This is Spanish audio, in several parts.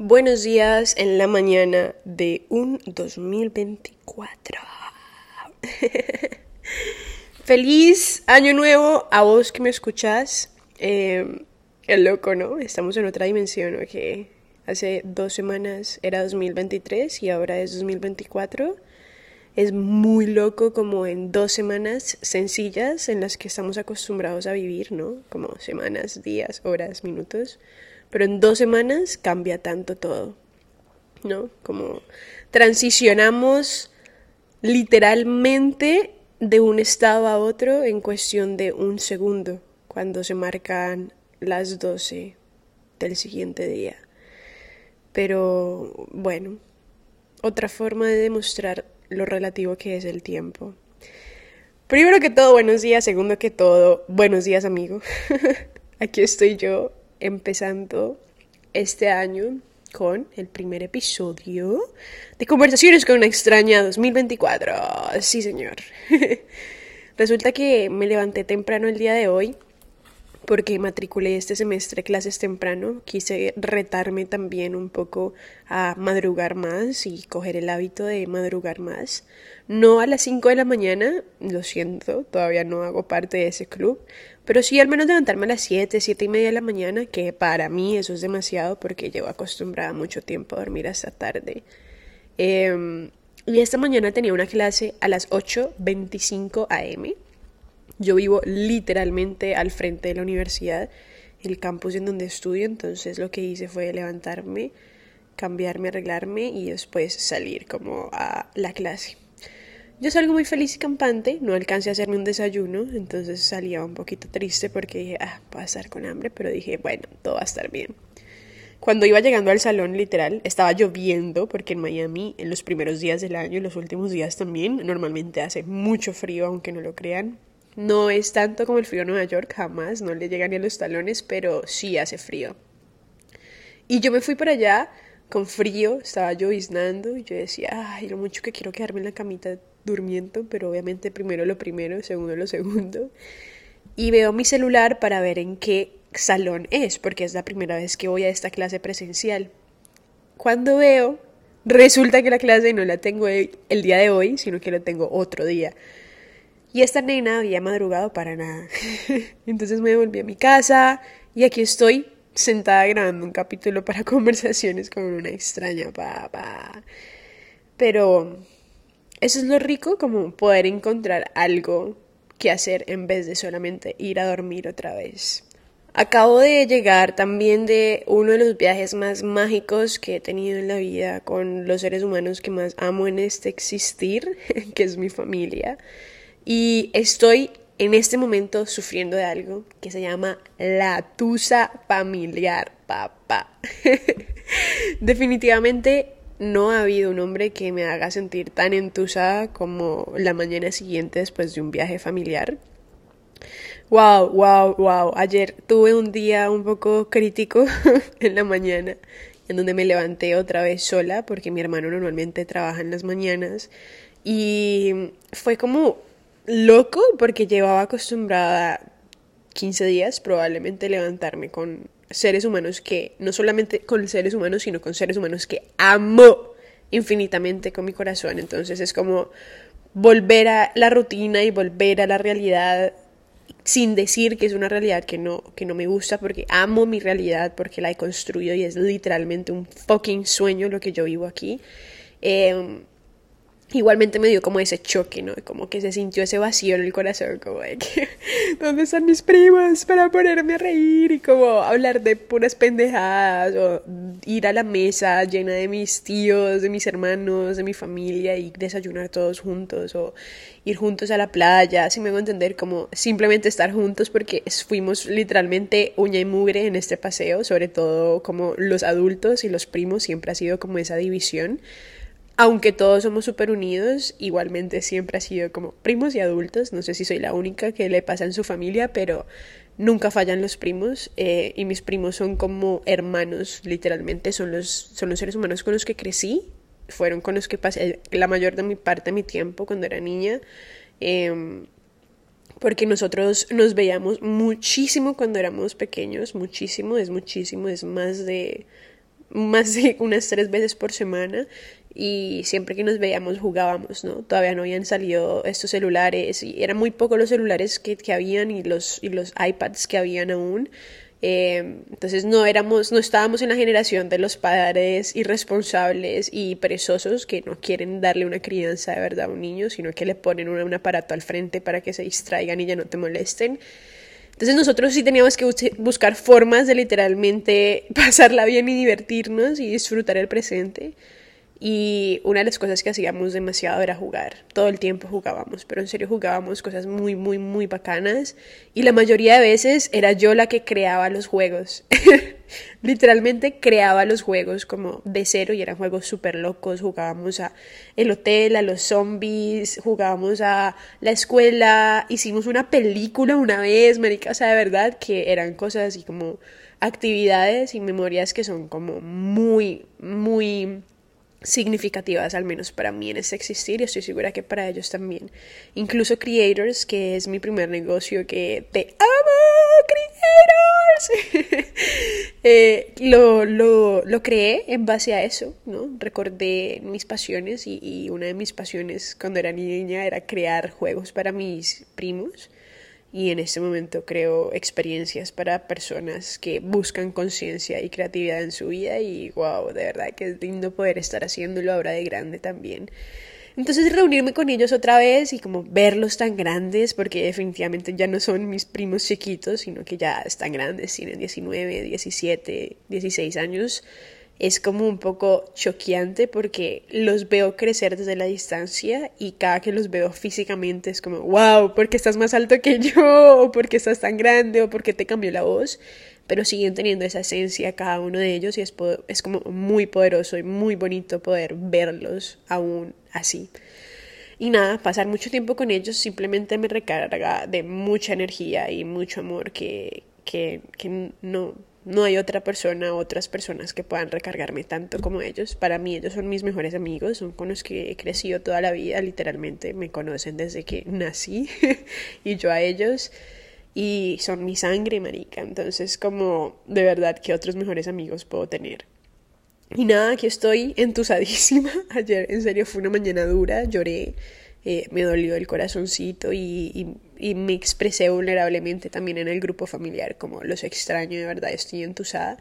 Buenos días en la mañana de un 2024. Feliz año nuevo a vos que me escuchás. Eh, el loco, ¿no? Estamos en otra dimensión, ¿ok? Hace dos semanas era 2023 y ahora es 2024. Es muy loco como en dos semanas sencillas en las que estamos acostumbrados a vivir, ¿no? Como semanas, días, horas, minutos pero en dos semanas cambia tanto todo, ¿no? Como transicionamos literalmente de un estado a otro en cuestión de un segundo, cuando se marcan las 12 del siguiente día. Pero bueno, otra forma de demostrar lo relativo que es el tiempo. Primero que todo, buenos días. Segundo que todo, buenos días, amigo. Aquí estoy yo empezando este año con el primer episodio de Conversaciones con una extraña 2024. Sí, señor. Resulta que me levanté temprano el día de hoy porque matriculé este semestre clases temprano. Quise retarme también un poco a madrugar más y coger el hábito de madrugar más. No a las 5 de la mañana, lo siento, todavía no hago parte de ese club, pero sí al menos levantarme a las 7, 7 y media de la mañana, que para mí eso es demasiado porque llevo acostumbrada mucho tiempo a dormir hasta tarde. Em, y esta mañana tenía una clase a las 8.25 am. Yo vivo literalmente al frente de la universidad, el campus en donde estudio, entonces lo que hice fue levantarme, cambiarme, arreglarme y después salir como a la clase. Yo salgo muy feliz y campante, no alcancé a hacerme un desayuno, entonces salía un poquito triste porque dije, ah, voy a estar con hambre, pero dije, bueno, todo va a estar bien. Cuando iba llegando al salón, literal, estaba lloviendo, porque en Miami, en los primeros días del año y los últimos días también, normalmente hace mucho frío, aunque no lo crean. No es tanto como el frío de Nueva York, jamás, no le llega ni a los talones, pero sí hace frío. Y yo me fui para allá con frío, estaba lloviznando, y yo decía, ay, lo mucho que quiero quedarme en la camita durmiendo, pero obviamente primero lo primero, segundo lo segundo. Y veo mi celular para ver en qué salón es, porque es la primera vez que voy a esta clase presencial. Cuando veo, resulta que la clase no la tengo el día de hoy, sino que la tengo otro día. Y esta nena había madrugado para nada. Entonces me volví a mi casa y aquí estoy sentada grabando un capítulo para conversaciones con una extraña papá. Pero eso es lo rico, como poder encontrar algo que hacer en vez de solamente ir a dormir otra vez. Acabo de llegar también de uno de los viajes más mágicos que he tenido en la vida con los seres humanos que más amo en este existir, que es mi familia. Y estoy en este momento sufriendo de algo que se llama la tusa familiar, papá. Definitivamente no ha habido un hombre que me haga sentir tan entusada como la mañana siguiente después de un viaje familiar. Wow, wow, wow. Ayer tuve un día un poco crítico en la mañana, en donde me levanté otra vez sola, porque mi hermano normalmente trabaja en las mañanas. Y fue como loco, porque llevaba acostumbrada 15 días probablemente levantarme con seres humanos que, no solamente con seres humanos, sino con seres humanos que amo infinitamente con mi corazón. Entonces es como volver a la rutina y volver a la realidad sin decir que es una realidad que no, que no me gusta porque amo mi realidad, porque la he construido y es literalmente un fucking sueño lo que yo vivo aquí. Eh, igualmente me dio como ese choque, ¿no? Como que se sintió ese vacío en el corazón, como de que, ¿dónde están mis primos para ponerme a reír? Y como hablar de puras pendejadas, o ir a la mesa llena de mis tíos, de mis hermanos, de mi familia y desayunar todos juntos, o ir juntos a la playa, si me hago entender, como simplemente estar juntos porque fuimos literalmente uña y mugre en este paseo, sobre todo como los adultos y los primos, siempre ha sido como esa división aunque todos somos súper unidos, igualmente siempre ha sido como primos y adultos. No sé si soy la única que le pasa en su familia, pero nunca fallan los primos. Eh, y mis primos son como hermanos, literalmente. Son los, son los seres humanos con los que crecí. Fueron con los que pasé la mayor de mi parte de mi tiempo cuando era niña. Em, porque nosotros nos veíamos muchísimo cuando éramos pequeños, muchísimo, es muchísimo, es más de más de unas tres veces por semana y siempre que nos veíamos jugábamos, ¿no? Todavía no habían salido estos celulares y eran muy pocos los celulares que, que habían y los, y los iPads que habían aún. Eh, entonces no éramos, no estábamos en la generación de los padres irresponsables y perezosos que no quieren darle una crianza de verdad a un niño, sino que le ponen un, un aparato al frente para que se distraigan y ya no te molesten. Entonces nosotros sí teníamos que buscar formas de literalmente pasarla bien y divertirnos y disfrutar el presente. Y una de las cosas que hacíamos demasiado era jugar. Todo el tiempo jugábamos, pero en serio jugábamos cosas muy, muy, muy bacanas. Y la mayoría de veces era yo la que creaba los juegos. Literalmente creaba los juegos como de cero y eran juegos súper locos. Jugábamos a el hotel, a los zombies, jugábamos a la escuela. Hicimos una película una vez, marica. O sea, de verdad que eran cosas así como actividades y memorias que son como muy, muy significativas, al menos para mí en ese existir y estoy segura que para ellos también. Incluso Creators, que es mi primer negocio que te amo, Creators, eh, lo, lo, lo, creé en base a eso, ¿no? Recordé mis pasiones y, y una de mis pasiones cuando era niña era crear juegos para mis primos y en este momento creo experiencias para personas que buscan conciencia y creatividad en su vida y wow, de verdad que es lindo poder estar haciéndolo ahora de grande también. Entonces reunirme con ellos otra vez y como verlos tan grandes, porque definitivamente ya no son mis primos chiquitos, sino que ya están grandes, tienen 19, 17, 16 años, es como un poco choqueante porque los veo crecer desde la distancia y cada que los veo físicamente es como, wow, porque estás más alto que yo, o porque estás tan grande, o porque te cambió la voz, pero siguen teniendo esa esencia cada uno de ellos y es, es como muy poderoso y muy bonito poder verlos aún así. Y nada, pasar mucho tiempo con ellos simplemente me recarga de mucha energía y mucho amor que, que, que no, no hay otra persona, otras personas que puedan recargarme tanto como ellos. Para mí ellos son mis mejores amigos, son con los que he crecido toda la vida, literalmente me conocen desde que nací y yo a ellos y son mi sangre, marica. Entonces, como de verdad que otros mejores amigos puedo tener. Y nada, aquí estoy entusadísima. Ayer en serio fue una mañana dura, lloré, eh, me dolió el corazoncito y y me expresé vulnerablemente también en el grupo familiar, como los extraño, de verdad, estoy entusada.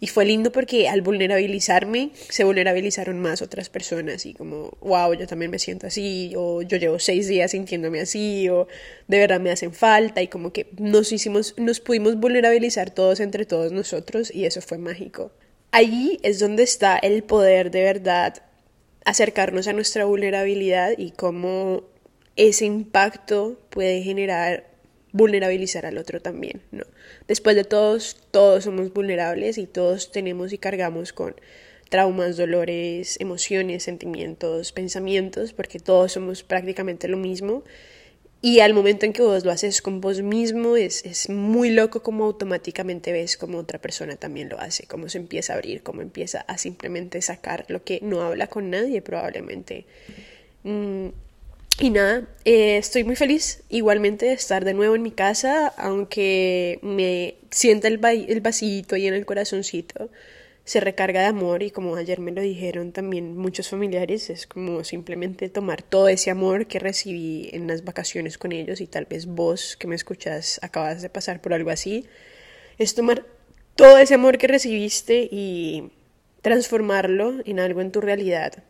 Y fue lindo porque al vulnerabilizarme, se vulnerabilizaron más otras personas y como, wow, yo también me siento así, o yo llevo seis días sintiéndome así, o de verdad me hacen falta, y como que nos hicimos, nos pudimos vulnerabilizar todos entre todos nosotros, y eso fue mágico. Allí es donde está el poder de verdad acercarnos a nuestra vulnerabilidad y cómo ese impacto puede generar vulnerabilizar al otro también, ¿no? Después de todos, todos somos vulnerables y todos tenemos y cargamos con traumas, dolores, emociones, sentimientos, pensamientos, porque todos somos prácticamente lo mismo. Y al momento en que vos lo haces con vos mismo, es, es muy loco como automáticamente ves como otra persona también lo hace, cómo se empieza a abrir, cómo empieza a simplemente sacar lo que no habla con nadie probablemente. Mm, y nada, eh, estoy muy feliz igualmente de estar de nuevo en mi casa, aunque me sienta el, el vacío ahí en el corazoncito, se recarga de amor y como ayer me lo dijeron también muchos familiares, es como simplemente tomar todo ese amor que recibí en las vacaciones con ellos y tal vez vos que me escuchas acabas de pasar por algo así, es tomar todo ese amor que recibiste y transformarlo en algo en tu realidad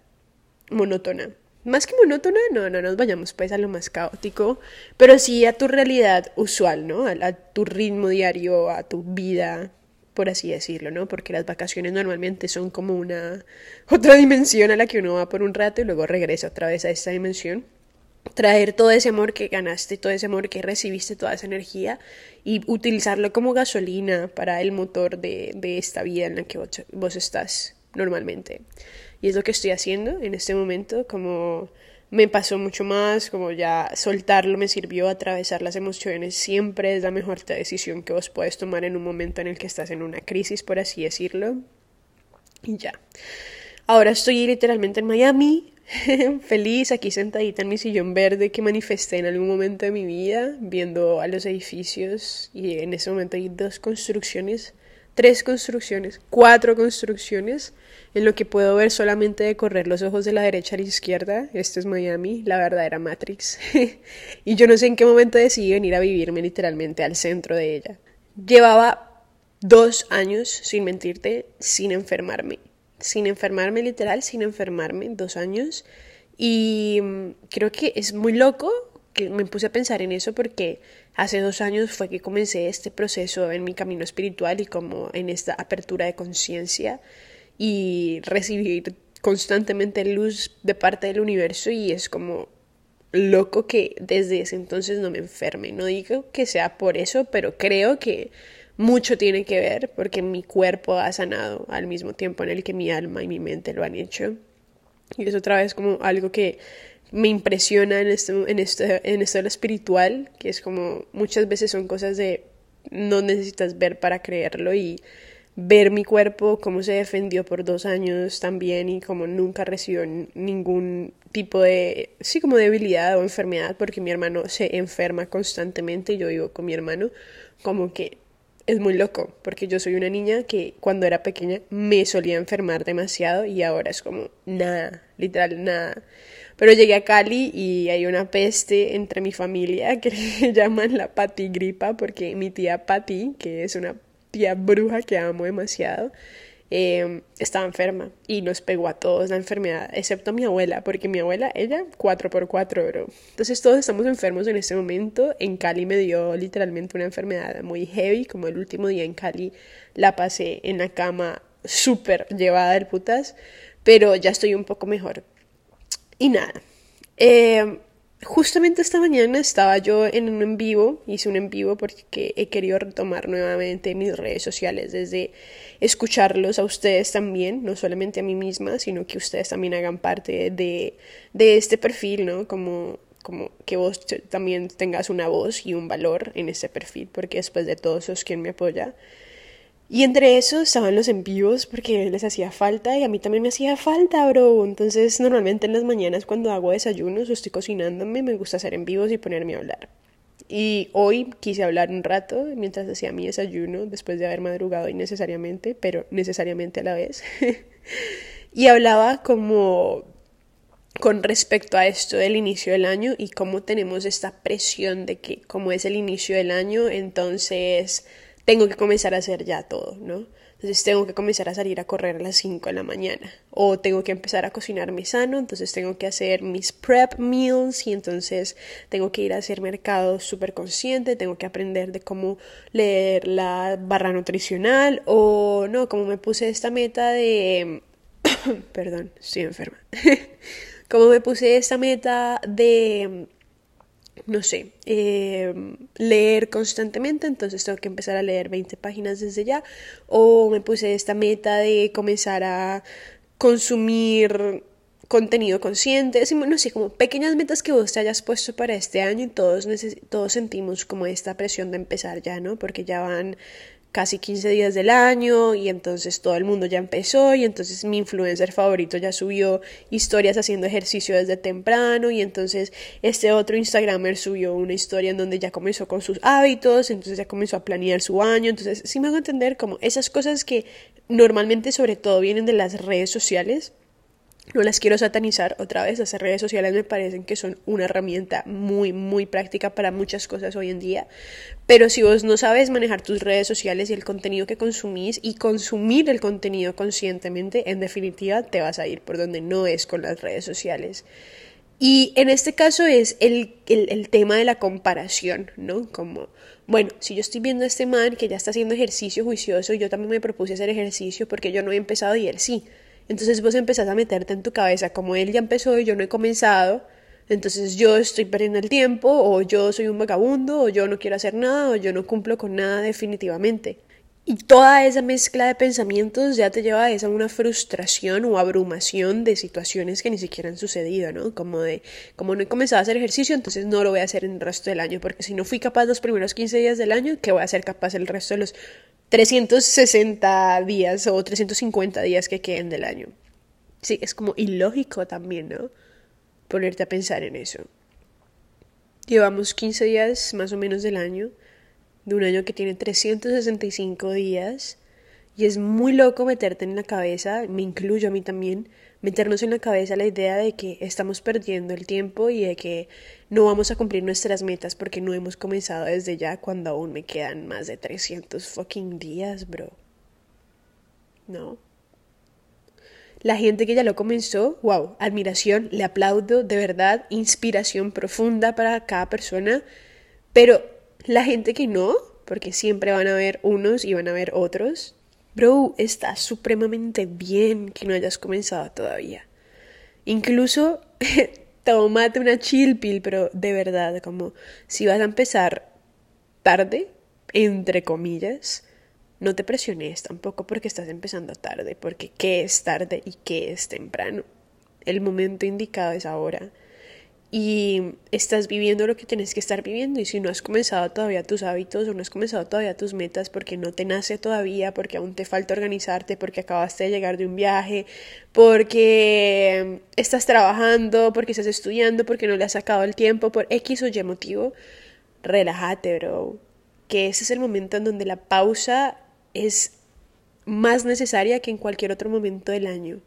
monótona más que monótona, no, no nos vayamos pues a lo más caótico, pero sí a tu realidad usual, ¿no? A, tu ritmo diario, a tu vida, por así decirlo, ¿no? Porque las vacaciones normalmente son como una otra dimensión a la que uno va por un rato y luego regresa otra vez a esta dimensión. Traer todo ese amor que ganaste, todo ese amor que recibiste, toda esa energía y utilizarlo como gasolina para el motor de, de esta vida en la que vos estás normalmente. Y es lo que estoy haciendo en este momento, como me pasó mucho más, como ya soltarlo me sirvió, atravesar las emociones siempre es la mejor decisión que vos puedes tomar en un momento en el que estás en una crisis, por así decirlo. Y ya. Ahora estoy literalmente en Miami, feliz, aquí sentadita en mi sillón verde que manifesté en algún momento de mi vida, viendo a los edificios y en ese momento hay dos construcciones tres construcciones, cuatro construcciones, en lo que puedo ver solamente de correr los ojos de la derecha a la izquierda. Esto es Miami, la verdadera Matrix. y yo no sé en qué momento decidí venir a vivirme literalmente al centro de ella. Llevaba dos años, sin mentirte, sin enfermarme. Sin enfermarme literal, sin enfermarme, dos años. Y mm, creo que es muy loco que me puse a pensar en eso porque hace dos años fue que comencé este proceso en mi camino espiritual y como en esta apertura de conciencia y recibir constantemente luz de parte del universo y es como loco que desde ese entonces no me enferme. No digo que sea por eso, pero creo que mucho tiene que ver porque mi cuerpo ha sanado al mismo tiempo en el que mi alma y mi mente lo han hecho. Y es otra vez como algo que me impresiona en esto, en este, en esto de lo espiritual, que es como muchas veces son cosas de no necesitas ver para creerlo y ver mi cuerpo, cómo se defendió por dos años también y como nunca recibió ningún tipo de, sí, como debilidad o enfermedad, porque mi hermano se enferma constantemente y yo vivo con mi hermano, como que es muy loco, porque yo soy una niña que cuando era pequeña me solía enfermar demasiado y ahora es como nada, literal nada. Pero llegué a Cali y hay una peste entre mi familia que le llaman la patigripa porque mi tía Pati, que es una tía bruja que amo demasiado, eh, estaba enferma y nos pegó a todos la enfermedad, excepto a mi abuela, porque mi abuela, ella, 4x4, bro. Entonces todos estamos enfermos en este momento. En Cali me dio literalmente una enfermedad muy heavy, como el último día en Cali la pasé en la cama súper llevada del putas, pero ya estoy un poco mejor. Y nada. Eh, Justamente esta mañana estaba yo en un en vivo, hice un en vivo porque he querido retomar nuevamente mis redes sociales desde escucharlos a ustedes también, no solamente a mí misma, sino que ustedes también hagan parte de, de este perfil, ¿no? Como, como que vos también tengas una voz y un valor en este perfil, porque después de todo sos quien me apoya. Y entre eso estaban los envíos porque les hacía falta y a mí también me hacía falta, bro. Entonces, normalmente en las mañanas cuando hago desayunos o estoy cocinándome, me gusta hacer envíos y ponerme a hablar. Y hoy quise hablar un rato mientras hacía mi desayuno, después de haber madrugado innecesariamente, pero necesariamente a la vez. y hablaba como con respecto a esto del inicio del año y cómo tenemos esta presión de que como es el inicio del año, entonces tengo que comenzar a hacer ya todo, ¿no? Entonces tengo que comenzar a salir a correr a las 5 de la mañana. O tengo que empezar a cocinarme sano, entonces tengo que hacer mis prep meals y entonces tengo que ir a hacer mercado súper consciente, tengo que aprender de cómo leer la barra nutricional o no, como me puse esta meta de... Perdón, estoy enferma. como me puse esta meta de no sé, eh, leer constantemente, entonces tengo que empezar a leer 20 páginas desde ya, o me puse esta meta de comenzar a consumir contenido consciente, no sé, como pequeñas metas que vos te hayas puesto para este año y todos, todos sentimos como esta presión de empezar ya, ¿no? Porque ya van casi 15 días del año y entonces todo el mundo ya empezó y entonces mi influencer favorito ya subió historias haciendo ejercicio desde temprano y entonces este otro Instagramer subió una historia en donde ya comenzó con sus hábitos, entonces ya comenzó a planear su año, entonces sí me hago entender como esas cosas que normalmente sobre todo vienen de las redes sociales no las quiero satanizar otra vez, las redes sociales me parecen que son una herramienta muy, muy práctica para muchas cosas hoy en día, pero si vos no sabes manejar tus redes sociales y el contenido que consumís y consumir el contenido conscientemente, en definitiva te vas a ir por donde no es con las redes sociales. Y en este caso es el, el, tema de la comparación, ¿no? Como, bueno, si yo estoy viendo a este man que ya está haciendo ejercicio juicioso, yo también me propuse hacer ejercicio porque yo no he empezado y él sí. Entonces vos empezás a meterte en tu cabeza, como él ya empezó y yo no he comenzado, entonces yo estoy perdiendo el tiempo, o yo soy un vagabundo, o yo no quiero hacer nada, o yo no cumplo con nada definitivamente. Y toda esa mezcla de pensamientos ya te lleva a esa una frustración o abrumación de situaciones que ni siquiera han sucedido, ¿no? Como de, como no he comenzado a hacer ejercicio, entonces no lo voy a hacer en el resto del año, porque si no fui capaz los primeros 15 días del año, ¿qué voy a ser capaz el resto de los 360 días o 350 días que queden del año. Sí, es como ilógico también, ¿no? Ponerte a pensar en eso. Llevamos 15 días más o menos del año, de un año que tiene 365 días. Y es muy loco meterte en la cabeza, me incluyo a mí también, meternos en la cabeza la idea de que estamos perdiendo el tiempo y de que no vamos a cumplir nuestras metas porque no hemos comenzado desde ya cuando aún me quedan más de 300 fucking días, bro. ¿No? La gente que ya lo comenzó, wow, admiración, le aplaudo, de verdad, inspiración profunda para cada persona, pero la gente que no, porque siempre van a haber unos y van a haber otros, bro, está supremamente bien que no hayas comenzado todavía. Incluso tómate una chill pill, pero de verdad, como si vas a empezar tarde, entre comillas, no te presiones tampoco porque estás empezando tarde, porque qué es tarde y qué es temprano. El momento indicado es ahora. Y estás viviendo lo que tienes que estar viviendo. Y si no has comenzado todavía tus hábitos o no has comenzado todavía tus metas porque no te nace todavía, porque aún te falta organizarte, porque acabaste de llegar de un viaje, porque estás trabajando, porque estás estudiando, porque no le has sacado el tiempo, por X o Y motivo, relájate, bro. Que ese es el momento en donde la pausa es más necesaria que en cualquier otro momento del año.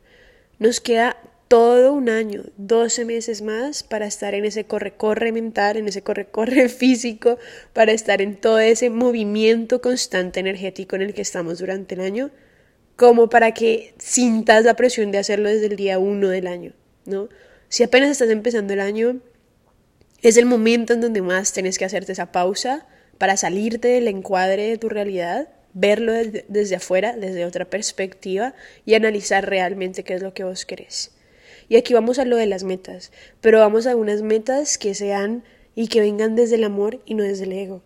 Nos queda todo un año, 12 meses más para estar en ese corre-corre mental, en ese corre-corre físico, para estar en todo ese movimiento constante energético en el que estamos durante el año, como para que sintas la presión de hacerlo desde el día uno del año, ¿no? Si apenas estás empezando el año, es el momento en donde más tienes que hacerte esa pausa para salirte del encuadre de tu realidad verlo desde, afuera, desde otra perspectiva y analizar realmente qué es lo que vos querés. Y aquí vamos a lo de las metas, pero vamos a unas metas que sean y que vengan desde el amor y no desde el ego.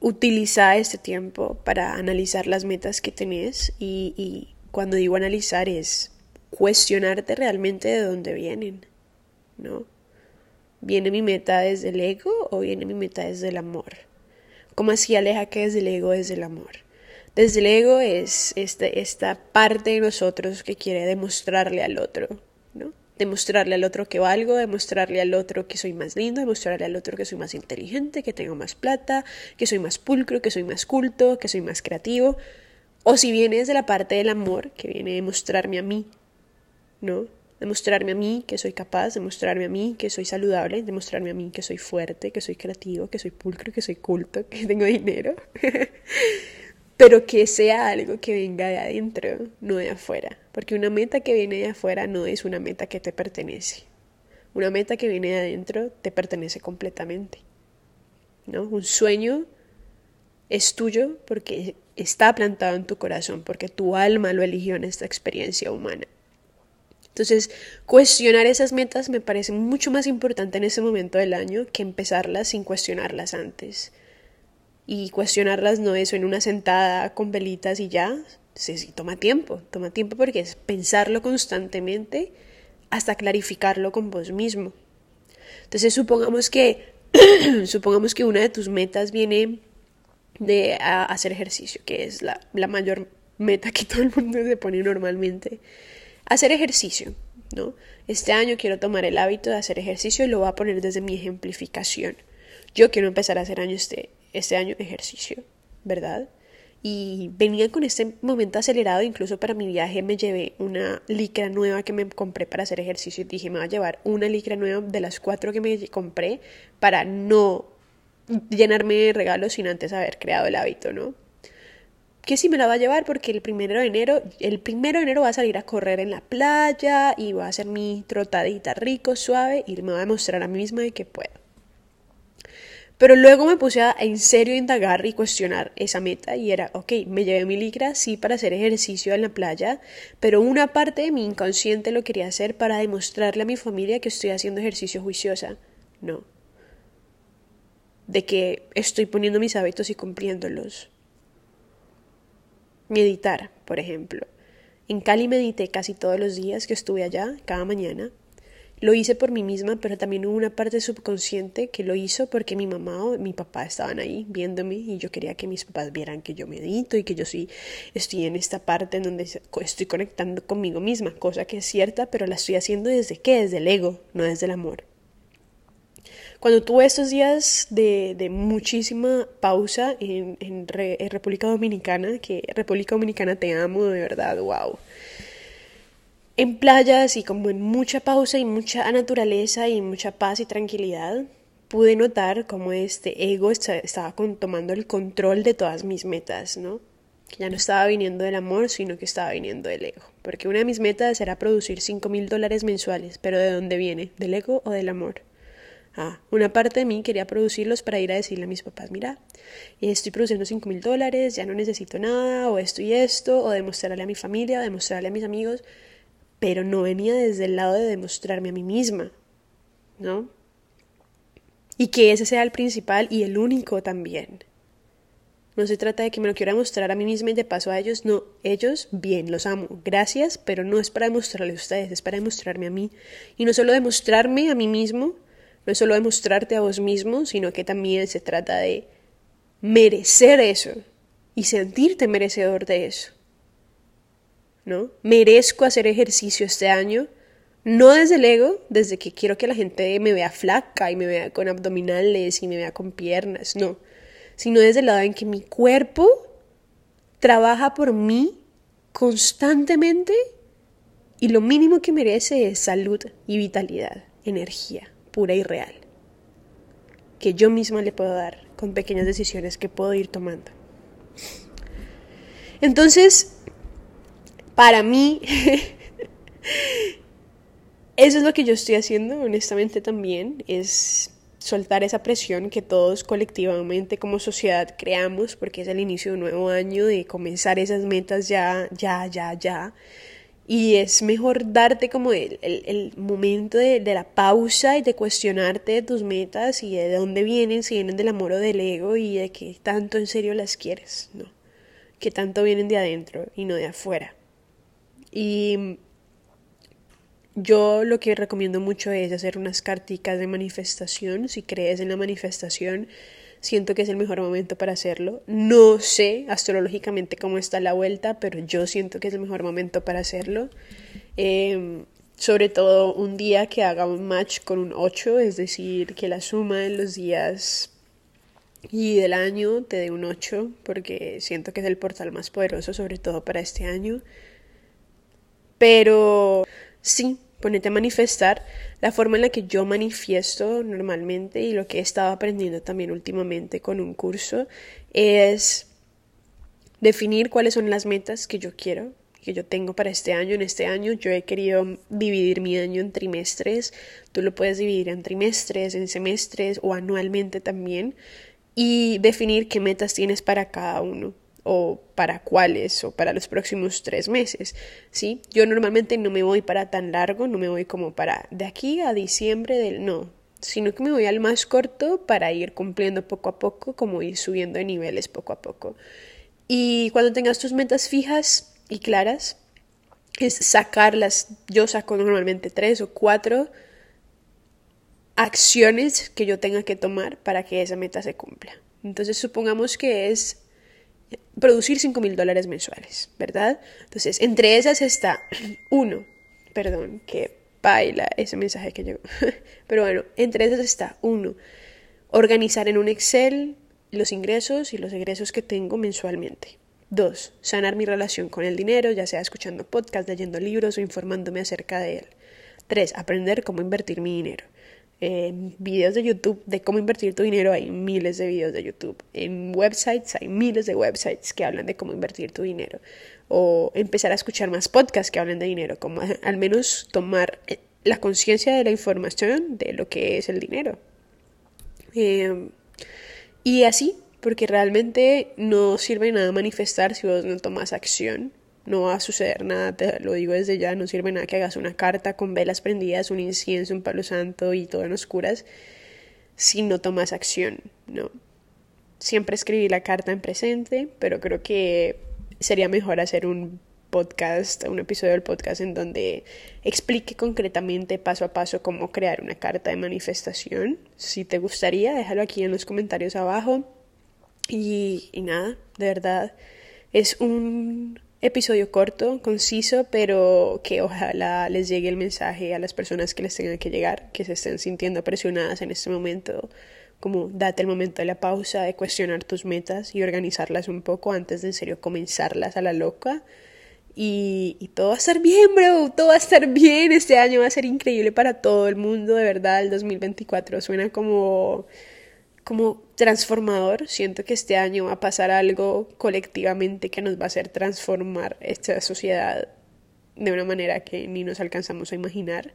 Utiliza este tiempo para analizar las metas que tenés y, cuando digo analizar es cuestionarte realmente de dónde vienen, ¿no? ¿Viene mi meta desde el ego o viene mi meta desde el amor? ¿Cómo así aleja que desde el ego desde el amor? Desde el ego es este, esta parte de nosotros que quiere demostrarle al otro. Demostrarle al otro que valgo, demostrarle al otro que soy más lindo, demostrarle al otro que soy más inteligente, que tengo más plata, que soy más pulcro, que soy más culto, que soy más creativo. O si viene desde la parte del amor, que viene de mostrarme a mí, ¿no? Demostrarme a mí que soy capaz, demostrarme a mí que soy saludable, demostrarme a mí que soy fuerte, que soy creativo, que soy pulcro, que soy culto, que tengo dinero. Pero que sea algo que venga de adentro, no de afuera, porque una meta que viene de afuera no es una meta que te pertenece. Una meta que viene de adentro te pertenece completamente. ¿No? Un sueño es tuyo porque está plantado en tu corazón, porque tu alma lo eligió en esta experiencia humana. Entonces, cuestionar esas metas me parece mucho más importante en ese momento del año que empezarlas sin cuestionarlas antes y cuestionarlas no eso en una sentada con velitas y ya. Sí, sí, toma tiempo, toma tiempo porque es pensarlo constantemente hasta clarificarlo con vos mismo. Entonces supongamos que supongamos que una de tus metas viene de hacer ejercicio, que es la, la mayor meta que todo el mundo se pone normalmente. Hacer ejercicio, ¿no? Este año quiero tomar el hábito de hacer ejercicio y lo voy a poner desde mi ejemplificación. Yo quiero empezar a hacer año este, este año ejercicio, ¿verdad? Y venía con este momento acelerado, incluso para mi viaje me llevé una licra nueva que me compré para hacer ejercicio. Y dije, me voy a llevar una licra nueva de las cuatro que me compré para no llenarme de regalos sin antes haber creado el hábito, ¿no? Que sí me la va a llevar porque el primero de enero, el primero de enero va a salir a correr en la playa y va a hacer mi trotadita rico, suave y me va a demostrar a mí misma de que puedo. Pero luego me puse a en serio indagar y cuestionar esa meta y era, ok, me llevé mi licra, sí, para hacer ejercicio en la playa, pero una parte de mi inconsciente lo quería hacer para demostrarle a mi familia que estoy haciendo ejercicio juiciosa. No. De que estoy poniendo mis hábitos y cumpliéndolos. Meditar, por ejemplo. En Cali medité casi todos los días que estuve allá, cada mañana. Lo hice por mí misma, pero también hubo una parte subconsciente que lo hizo porque mi mamá o mi papá estaban ahí viéndome y yo quería que mis papás vieran que yo medito y que yo sí estoy en esta parte en donde estoy conectando conmigo misma, cosa que es cierta, pero la estoy haciendo desde qué? Desde el ego, no desde el amor. Cuando tuve estos días de, de muchísima pausa en, en, en, República Dominicana, que República Dominicana te amo, de verdad, wow. En playas y como en mucha pausa y mucha naturaleza y mucha paz y tranquilidad, pude notar cómo este ego estaba tomando el control de todas mis metas, ¿no? Que ya no estaba viniendo del amor, sino que estaba viniendo del ego. Porque una de mis metas era producir 5 mil dólares mensuales, pero ¿de dónde viene? ¿Del ego o del amor? Ah, una parte de mí quería producirlos para ir a decirle a mis papás, mira, estoy produciendo 5 mil dólares, ya no necesito nada, o esto y esto, o demostrarle a mi familia, demostrarle a mis amigos, pero no venía desde el lado de demostrarme a mí misma, ¿no? y que ese sea el principal y el único también. No se trata de que me lo quiera mostrar a mí misma y de paso a ellos, no, ellos bien, los amo, gracias, pero no es para demostrarles a ustedes, es para demostrarme a mí. Y no solo demostrarme a mí mismo, no es solo demostrarte a vos mismo, sino que también se trata de merecer eso y sentirte merecedor de eso. ¿No? Merezco hacer ejercicio este año no desde el ego, desde que quiero que la gente me vea flaca y me vea con abdominales y me vea con piernas, no, sino desde el lado en que mi cuerpo trabaja por mí constantemente y lo mínimo que merece es salud y vitalidad, energía pura y real, que yo misma le puedo dar con pequeñas decisiones que puedo ir tomando. Entonces, para mí, Eso es lo que yo estoy haciendo, honestamente también, es soltar esa presión que todos colectivamente como sociedad creamos, porque es el inicio de un nuevo año, de comenzar esas metas ya, ya, ya, ya. Y es mejor darte como el, el, momento de, de, la pausa y de cuestionarte de tus metas y de dónde vienen, si vienen del amor o del ego y de qué tanto en serio las quieres, ¿no? Que tanto vienen de adentro y no de afuera. Y yo lo que recomiendo mucho es hacer unas carticas de manifestación. Si crees en la manifestación, siento que es el mejor momento para hacerlo. No sé astrológicamente cómo está la vuelta, pero yo siento que es el mejor momento para hacerlo. Em, sobre todo un día que haga un match con un 8, es decir, que la suma de los días y del año te dé un 8, porque siento que es el portal más poderoso, sobre todo para este año. Pero sí, ponete a manifestar la forma en la que yo manifiesto normalmente y lo que he estado aprendiendo también últimamente con un curso es definir cuáles son las metas que yo quiero, que yo tengo para este año. En este año yo he querido dividir mi año en trimestres. Tú lo puedes dividir en trimestres, en semestres o anualmente también y definir qué metas tienes para cada uno o para cuáles o para los próximos tres meses, ¿sí? Yo normalmente no me voy para tan largo, no me voy como para de aquí a diciembre del no, sino que me voy al más corto para ir cumpliendo poco a poco, como ir subiendo de niveles poco a poco. Y cuando tengas tus metas fijas y claras, es sacarlas, yo saco normalmente tres o cuatro acciones que yo tenga que tomar para que esa meta se cumpla. Entonces supongamos que es producir 5 mil dólares mensuales, ¿verdad? Entonces, entre esas está uno, perdón, que baila ese mensaje que llegó, pero bueno, entre esas está uno, organizar en un Excel los ingresos y los egresos que tengo mensualmente. Dos, sanar mi relación con el dinero, ya sea escuchando podcasts, leyendo libros o informándome acerca de él. Tres, aprender cómo invertir mi dinero. En videos de YouTube de cómo invertir tu dinero hay miles de videos de YouTube. En websites hay miles de websites que hablan de cómo invertir tu dinero. O empezar a escuchar más podcasts que hablen de dinero, como al menos tomar eh, la conciencia de la información de lo que es el dinero. Em, y así, porque realmente no sirve nada manifestar si vos no tomas acción no va a suceder nada, te lo digo desde ya, no sirve nada que hagas una carta con velas prendidas, un incienso, un palo santo y todo en oscuras si no tomas acción, ¿no? Siempre escribí la carta en presente, pero creo que sería mejor hacer un podcast, un episodio del podcast en donde explique concretamente paso a paso cómo crear una carta de manifestación. Si te gustaría, déjalo aquí en los comentarios abajo. Y, y nada, de verdad, es un episodio corto, conciso, pero que ojalá les llegue el mensaje a las personas que les tengan que llegar, que se estén sintiendo presionadas en este momento, como date el momento de la pausa, de cuestionar tus metas y organizarlas un poco antes de en serio comenzarlas a la loca. Y, y, todo va a estar bien, bro, todo va a estar bien, este año va a ser increíble para todo el mundo, de verdad, el 2024 suena como como transformador. Siento que este año va a pasar algo colectivamente que nos va a hacer transformar esta sociedad de una manera que ni nos alcanzamos a imaginar.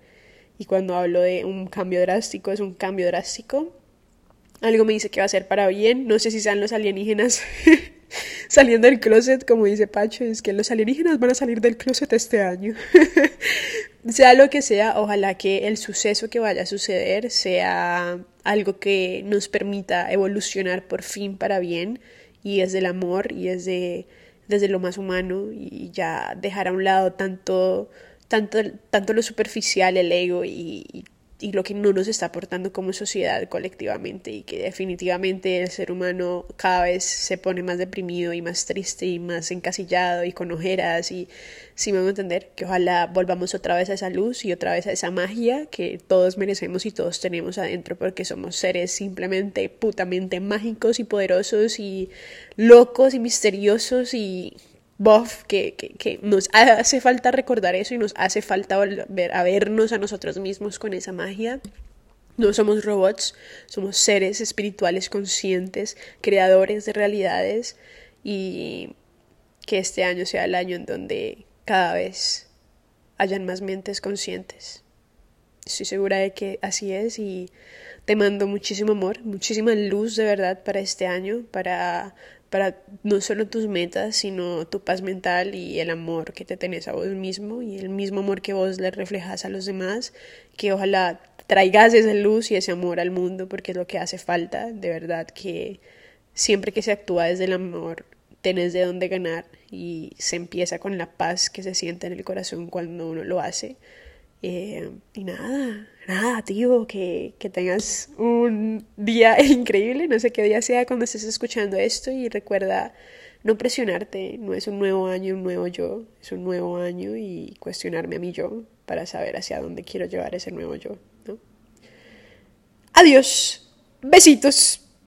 Y cuando hablo de un cambio drástico, es un cambio drástico. Algo me dice que va a ser para bien. No sé si sean los alienígenas saliendo del closet, como dice Pacho, es que los alienígenas van a salir del closet este año. sea lo que sea, ojalá que el suceso que vaya a suceder sea algo que nos permita evolucionar por fin para bien y es del amor y es de, desde lo más humano y ya dejar a un lado tanto, tanto, tanto lo superficial, el ego y y lo que no nos está aportando como sociedad colectivamente y que definitivamente el ser humano cada vez se pone más deprimido y más triste y más encasillado y con ojeras y si me voy a entender que ojalá volvamos otra vez a esa luz y otra vez a esa magia que todos merecemos y todos tenemos adentro porque somos seres simplemente putamente mágicos y poderosos y locos y misteriosos y buff, que, que, nos hace falta recordar eso y nos hace falta volver a vernos a nosotros mismos con esa magia. No somos robots, somos seres espirituales conscientes, creadores de realidades y que este año sea el año en donde cada vez hayan más mentes conscientes. Estoy segura de que así es y te mando muchísimo amor, muchísima luz de verdad para este año, para para no solo tus metas, sino tu paz mental y el amor que te tenés a vos mismo y el mismo amor que vos le reflejas a los demás, que ojalá traigas esa luz y ese amor al mundo porque es lo que hace falta, de verdad que siempre que se actúa desde el amor tenés de dónde ganar y se empieza con la paz que se siente en el corazón cuando uno lo hace. Eh, y nada, nada, tío, que, que tengas un día increíble, no sé qué día sea cuando estés escuchando esto y recuerda no presionarte, no es un nuevo año, un nuevo yo, es un nuevo año y cuestionarme a mí yo para saber hacia dónde quiero llevar ese nuevo yo, ¿no? Adiós, besitos.